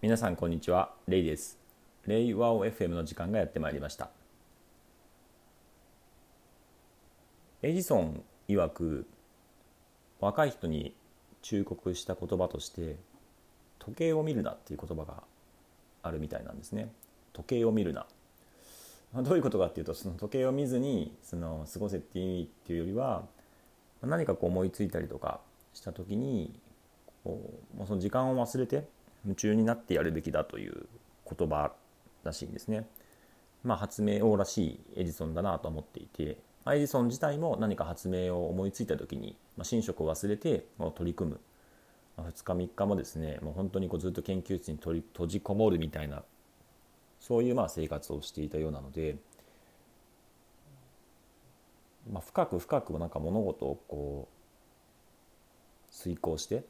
皆さんこんにちは。レイです。レイワオ FM の時間がやってまいりました。エジソン曰く若い人に忠告した言葉として時計を見るなっていう言葉があるみたいなんですね。時計を見るな。どういうことかっていうとその時計を見ずにその過ごせっていう意味っていうよりは何かこう思いついたりとかした時にこうその時間を忘れて夢中になってやるべきだという言葉らしいんですね。まあ、発明王らしいエジソンだなと思っていて、まあ、エジソン自体も何か発明を思いついた時に、まあ、寝食を忘れて取り組む、まあ、2日3日もですねもう本当にこうずっと研究室に閉じこもるみたいなそういうまあ生活をしていたようなので、まあ、深く深くなんか物事をこう遂行して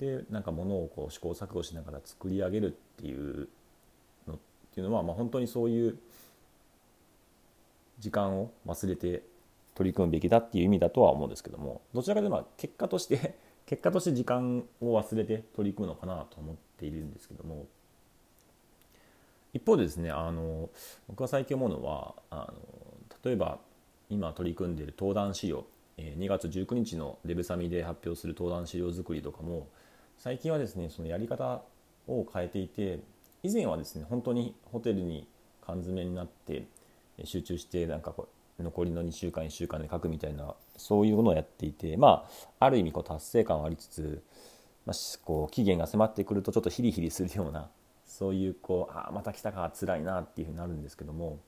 でなんかものをこう試行錯誤しながら作り上げるっていうのっていうのは、まあ、本当にそういう時間を忘れて取り組むべきだっていう意味だとは思うんですけどもどちらかというと結果として 結果として時間を忘れて取り組むのかなと思っているんですけども一方でですねあの僕が最近思うのはあの例えば今取り組んでいる登壇資料2月19日のデブサミで発表する登壇資料作りとかも最近はですねそのやり方を変えていて以前はですね本当にホテルに缶詰になって集中してなんかこう残りの2週間1週間で書くみたいなそういうものをやっていてまあある意味こう達成感はありつつ、まあ、こう期限が迫ってくるとちょっとヒリヒリするようなそういうこうあまた来たか辛いなっていうふうになるんですけども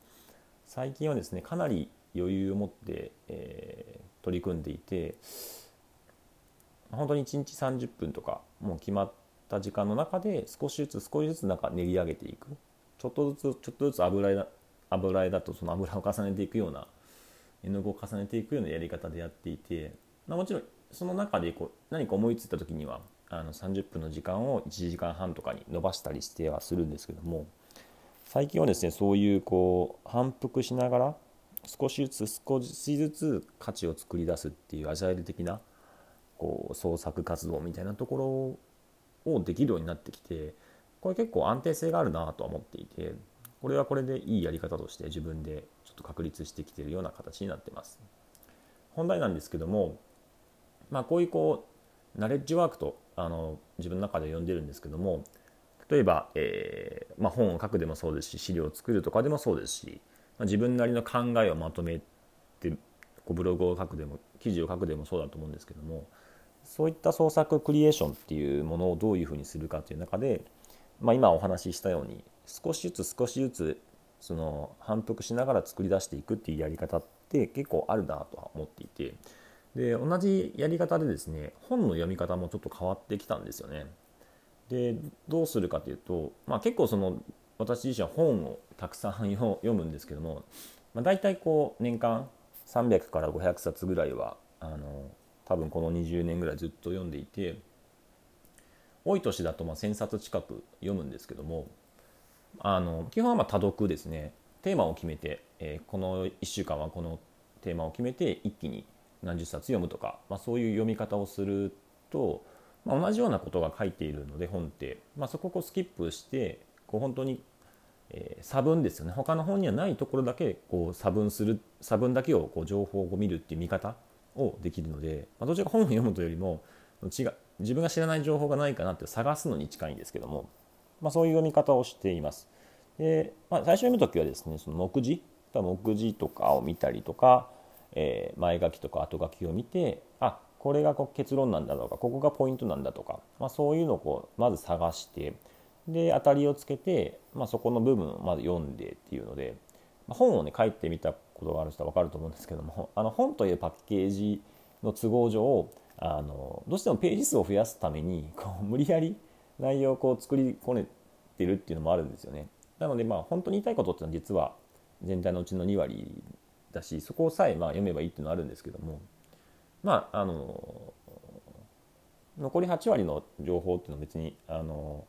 最近はですねかなり余裕を持って、えー、取り組んでいて本当に1日30分とかもう決まった時間の中で少しずつ少しずつなんか練り上げていく。ちょっとずつちょっとずつ油絵だ油絵だとその油を重ねていくような絵の具を重ねていくようなやり方でやっていて、まあ、もちろんその中でこう何か思いついた時にはあの30分の時間を1時間半とかに伸ばしたりしてはするんですけども最近はですねそういうこう反復しながら少しずつ少しずつ価値を作り出すっていうアジャイル的なこう創作活動みたいなところをできるようになってきてこれ結構安定性があるなとは思っていてこれはこれでいいやり方として自分でちょっと確立してきているような形になってます。本題なんですけども、まあ、こういうこうナレッジワークとあの自分の中で呼んでるんですけども例えば、えーまあ、本を書くでもそうですし資料を作るとかでもそうですし、まあ、自分なりの考えをまとめてこうブログを書くでも記事を書くでもそうだと思うんですけどもそういった創作クリエーションっていうものをどういうふうにするかっていう中で、まあ、今お話ししたように少しずつ少しずつその反復しながら作り出していくっていうやり方って結構あるなとは思っていてで同じやり方でですね本の読み方もちょっと変わってきたんですよね。でどうするかというと、まあ、結構その私自身は本をたくさん読むんですけども、まあ、大体こう年間300から500冊ぐらいはあの多分この20年ぐらいずっと読んでいて多い年だとま1000冊近く読むんですけどもあの基本はま多読ですね。テーマを決めて、えー、この1週間はこのテーマを決めて一気に何十冊読むとか、まあ、そういう読み方をすると、まあ、同じようなことが書いているので本って、まあ、そこをスキップしてこう本当に、えー、差分ですよね。他の本にはないところだけこう差分する差分だけをこう情報を見るっていう見方をできるので、まあ、どちらか本を読むというよりも違う自分が知らない情報がないかなって探すのに近いんですけども、まあ、そういう読み方をしています。でまあ、最初読む時はですねその目次目次とかを見たりとか、えー、前書きとか後書きを見てあこれが結論なんだとかここがポイントなんだとか、まあ、そういうのをこうまず探してで当たりをつけて、まあ、そこの部分をまず読んでっていうので、まあ、本をね書いてみたことがある人は分かると思うんですけども あの本というパッケージの都合上あのどうしてもページ数を増やすためにこう 無理やり内容をこう作り込めてるっていうのもあるんですよね。なのでまあ本当に言いたいことっていうのは実は全体のうちの2割だしそこさえまあ読めばいいっていうのはあるんですけどもまああの残り8割の情報っていうのは別にあの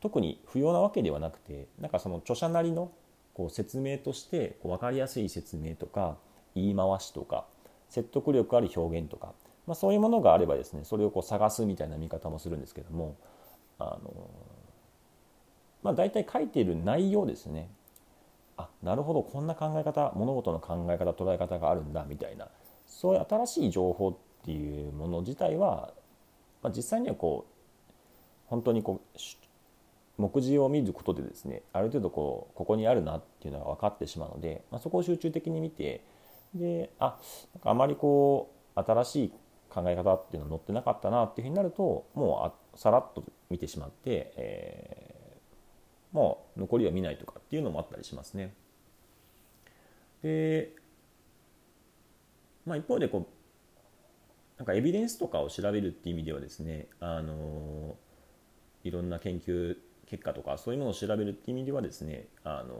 特に不要なわけではなくてなんかその著者なりのこう説明としてこう分かりやすい説明とか言い回しとか説得力ある表現とか、まあ、そういうものがあればですねそれをこう探すみたいな見方もするんですけどもあのまあ、大体書いている内容ですね。あなるほどこんな考え方物事の考え方捉え方があるんだみたいな。そういう新しい情報っていうもの自体は、まあ、実際にはこう本当にこう目次を見ることでですねある程度こうここにあるなっていうのが分かってしまうので、まあ、そこを集中的に見てであなんかあまりこう新しい考え方っていうのは載ってなかったなっていうふうになるともうさらっと見てしまって、えー、もう残りは見ないとかっていうのもあったりしますね。で、まあ、一方でこうなんかエビデンスとかを調べるっていう意味ではですねあのいろんな研究結果とかそういうものを調べるっていう意味ではですねあの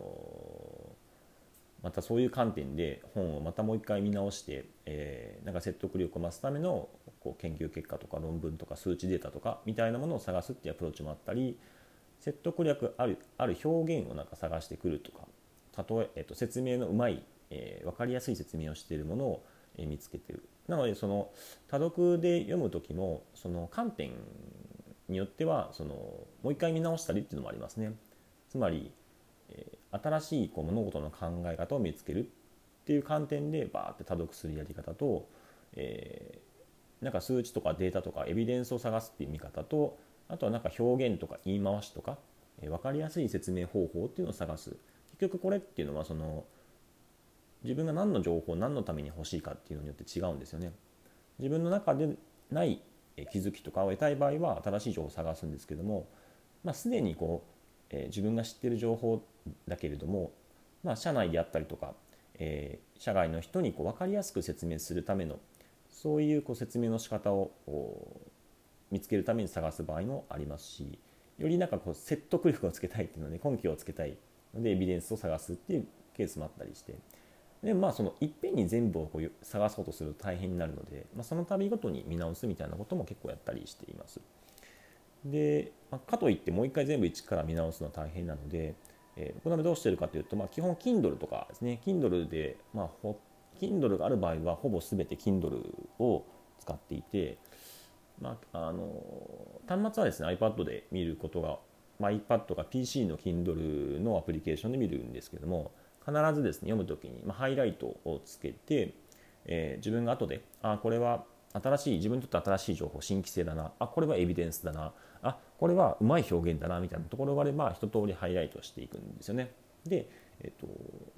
またそういう観点で本をまたもう一回見直して、えー、なんか説得力を増すためのこう研究結果とか論文とか数値データとかみたいなものを探すっていうアプローチもあったり説得力あるある表現をなんか探してくるとか例え、えっと、説明のうまい、えー、分かりやすい説明をしているものを、えー、見つけてる。なのでその多読で読む時もその観点によってはそのもう一回見直したりっていうのもありますねつまりえー新しいこう物事の考え方を見つけるっていう観点でバーって多読するやり方と、えー、なんか数値とかデータとかエビデンスを探すっていう見方とあとはなんか表現とか言い回しとか、えー、分かりやすい説明方法っていうのを探す結局これっていうのはその自分が何の情報何のために欲しいかっていうのによって違うんですよね。自分の中でない気づきとかを得たい場合は新しい情報を探すんですけども、まあ、すでにこうえー、自分が知っている情報だけれども、まあ、社内であったりとか、えー、社外の人にこう分かりやすく説明するためのそういうこう説明の仕方を見つけるために探す場合もありますしよりなんかこう説得力をつけたいっていうので根拠をつけたいのでエビデンスを探すっていうケースもあったりしてでまあそのいっぺんに全部をこう探そうとすると大変になるので、まあ、その度ごとに見直すみたいなことも結構やったりしています。で、まあ、かといってもう一回全部一から見直すのは大変なので、えー、このためどうしてるかというと、まあ、基本 Kindle とかですね Kindle で、まあ、Kindle がある場合はほぼ全て Kindle を使っていて、まあ、あの端末はですね iPad で見ることが、まあ、iPad とか PC の Kindle のアプリケーションで見るんですけども必ずですね読む時に、ま、ハイライトをつけて、えー、自分が後であこれは新しい自分にとって新しい情報新規性だなあこれはエビデンスだなあこれはうまい表現だなみたいなところがあれば一通りハイライトしていくんですよね。で、えっと、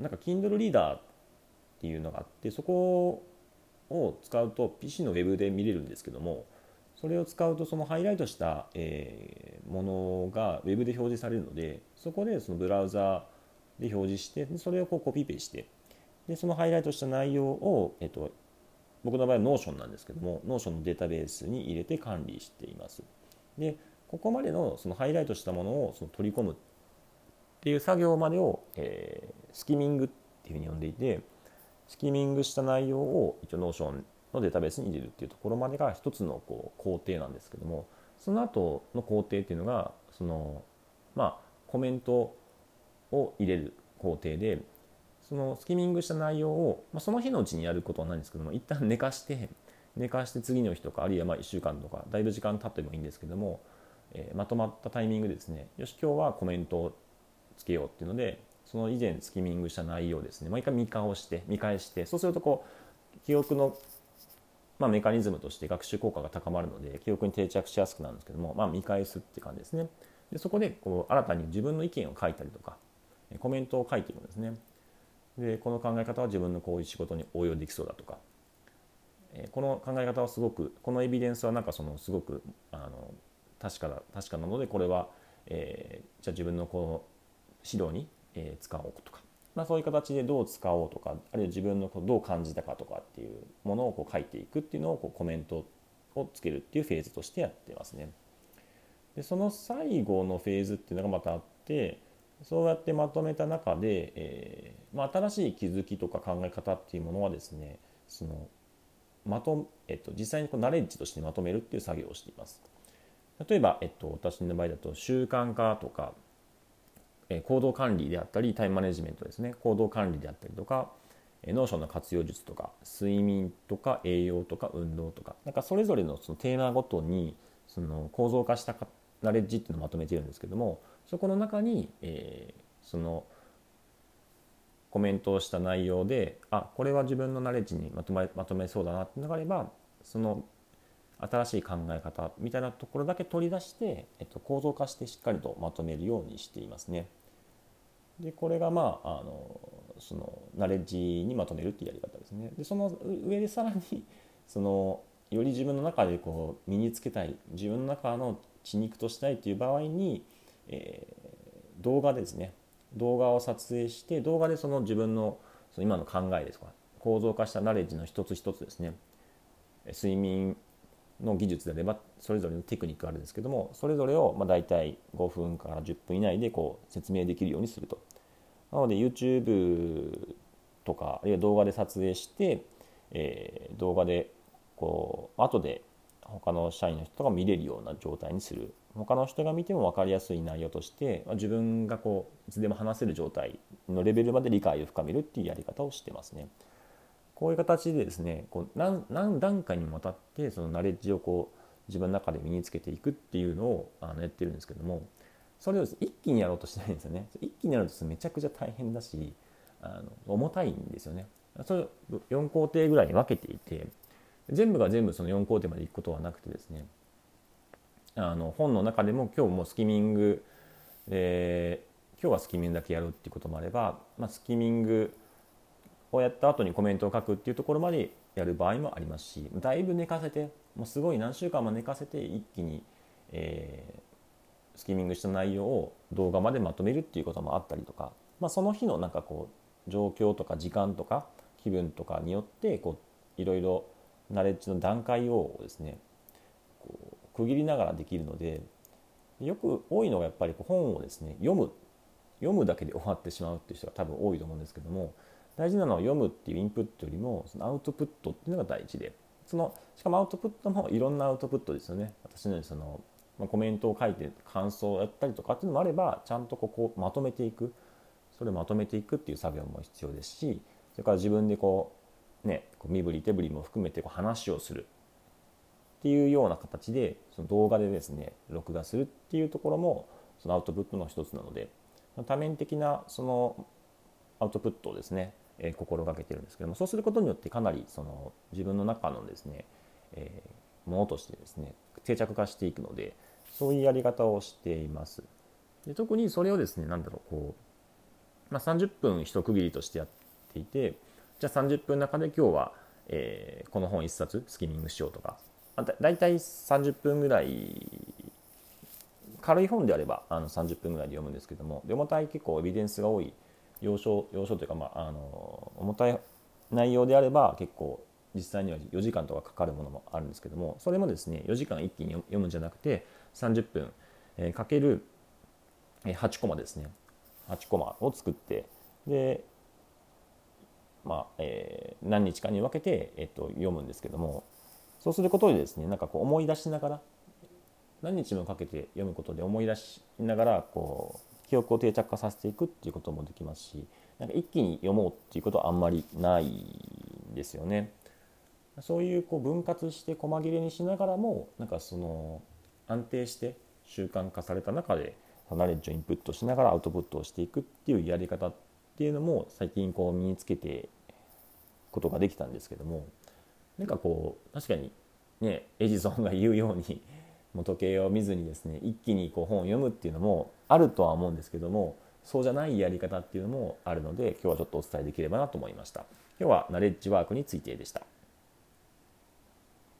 なんか Kindle リーダーっていうのがあってそこを使うと PC のウェブで見れるんですけどもそれを使うとそのハイライトした、え、ものがウェブで表示されるのでそこでそのブラウザで表示してそれをこうコピペしてでそのハイライトした内容を、えっと、僕の場合は Notion なんですけども Notion のデータベースに入れて管理しています。でここまでのそのハイライトしたものをその取り込むっていう作業までを、えー、スキミングっていうふうに呼んでいてスキミングした内容を一応 Notion のデータベースに入れるっていうところまでが一つのこう工程なんですけどもその後の工程っていうのがそのまあコメントを入れる工程でそのスキミングした内容を、まあ、その日のうちにやることはないんですけども一旦寝かして寝かして次の日とかあるいはま1週間とかだいぶ時間経ってもいいんですけどもえー、まとまったタイミングでですねよし今日はコメントをつけようっていうのでその以前スキミングした内容ですねもう一回見返して見返してそうするとこう記憶の、まあ、メカニズムとして学習効果が高まるので記憶に定着しやすくなるんですけども、まあ、見返すって感じですね。でそこでこう新たに自分の意見を書いたりとかコメントを書いていくんですねでこの考え方は自分のこういう仕事に応用できそうだとかこの考え方はすごくこのエビデンスはなんかそのすごくあの確かだ確かなのでこれは、えー、じゃあ自分のこの指導に、えー、使おうとか、まあ、そういう形でどう使おうとかあるいは自分のこうどう感じたかとかっていうものをこう書いていくっていうのをこうコメントをつけるっていうフェーズとしてやってますね。でその最後のフェーズっていうのがまたあってそうやってまとめた中で、えーまあ、新しい気づきとか考え方っていうものはですねそのまとえっと、実際にこナレッジとしてまとめるっていう作業をしています。例えば、えっと、私の場合だと習慣化とか、え行動管理であったりタイムマネジメントですね行動管理であったりとかNotion の活用術とか睡眠とか栄養とか運動とかなんかそれぞれのそのテーマごとにその構造化したナレッジっていうのをまとめているんですけどもそこの中に、えー、そのコメントをした内容であこれは自分のナレッジにまとめまとめそうだなっていうのがあればその新しい考え方みたいなところだけ取り出して、えっと、構造化してしっかりとまとめるようにしていますね。でこれがまああのそのナレッジにまとめるっていうやり方ですね。でその上でさらにそのより自分の中でこう身につけたい自分の中の血肉としたいという場合に、えー、動画ですね。動画を撮影して動画でその自分のその今の考えですとか構造化したナレッジの一つ一つですね。睡眠の技術であればそれぞれのテクニックがあるんですけどもそれぞれをまあ大体5分から10分以内でこう説明できるようにすると。なので YouTube とかあるいは動画で撮影して、えー、動画でこう後で他の社員の人が見れるような状態にする。他の人が見ても分かりやすい内容として自分がこういつでも話せる状態のレベルまで理解を深めるっていうやり方をしてますね。こういう形でですねこう何何段階にもわたってそのナレッジをこう自分の中で身につけていくっていうのをあのやってるんですけどもそれを一気にやろうとしないんですよね。一気にやるとめちゃくちゃ大変だしあの重たいんですよね。それ4工程ぐらいに分けていて全部が全部その4工程までいくことはなくてですねあの本の中でも今日もスキミングで今日はスキミングだけやるっていうこともあれば、まあ、スキミングをやった後にコメントを書くっていうところまでやる場合もありますしだいぶ寝かせてもうすごい何週間も寝かせて一気に、えー、スキミングした内容を動画までまとめるっていうこともあったりとか、まあ、その日のなんかこう状況とか時間とか気分とかによってこういろいろナレッジの段階をですねこう区切りながらできるのでよく多いのがやっぱり本をですね読む読むだけで終わってしまうっていう人が多分多いと思うんですけども大事なのは読むっていうインプットよりもそのアウトプットっていうのが大事でそのしかもアウトプットもいろんなアウトプットですよね。私のようにその、まあ、コメントを書いて感想をやったりとかっていうのもあればちゃんとここまとめていく。それをまとめていくっていう作業も必要ですしそれから自分でこうねこう身振り手振りも含めてこう話をするっていうような形でその動画でですね録画するっていうところもそのアウトプットの一つなので多面的なそのアウトプットをですね、えー、心がけてるんですけどもそうすることによってかなりその自分の中のですね、えー、ものとしてですね定着化していくのでそういうやり方をしています。で特にそれをですね何だろうこう、まあ、30分一区切りとしてやっていてじゃあ30分の中で今日は、えー、この本1冊スキミングしようとか。だ大体30分ぐらい軽い本であればあの30分ぐらいで読むんですけども重たい結構エビデンスが多い要所要所というか、まあ、あの重たい内容であれば結構実際には4時間とかかかるものもあるんですけどもそれもですね4時間一気に読むんじゃなくて30分、えー、かける8コマですね。8コマを作ってでまあえー、何日かに分けて、えっと、読むんですけどもそうすることでですねなんかこう思い出しながら何日もかけて読むことで思い出しながらこう記憶を定着化させていくっていうこともできますしなんか一気に読もうっていうことはあんまりないんですよね。そういうこう分割して細切れにしながらもなんかその安定して習慣化された中でナレッジをインプットしながらアウトプットをしていくっていうやり方ってっていうのも最近こう身につけてことができたんですけどもなんかこう確かにねエジソンが言うようにもう時計を見ずにですね一気にこう本を読むっていうのもあるとは思うんですけどもそうじゃないやり方っていうのもあるので今日はちょっとお伝えできればなと思いました。今日はナレッジワークについてでした。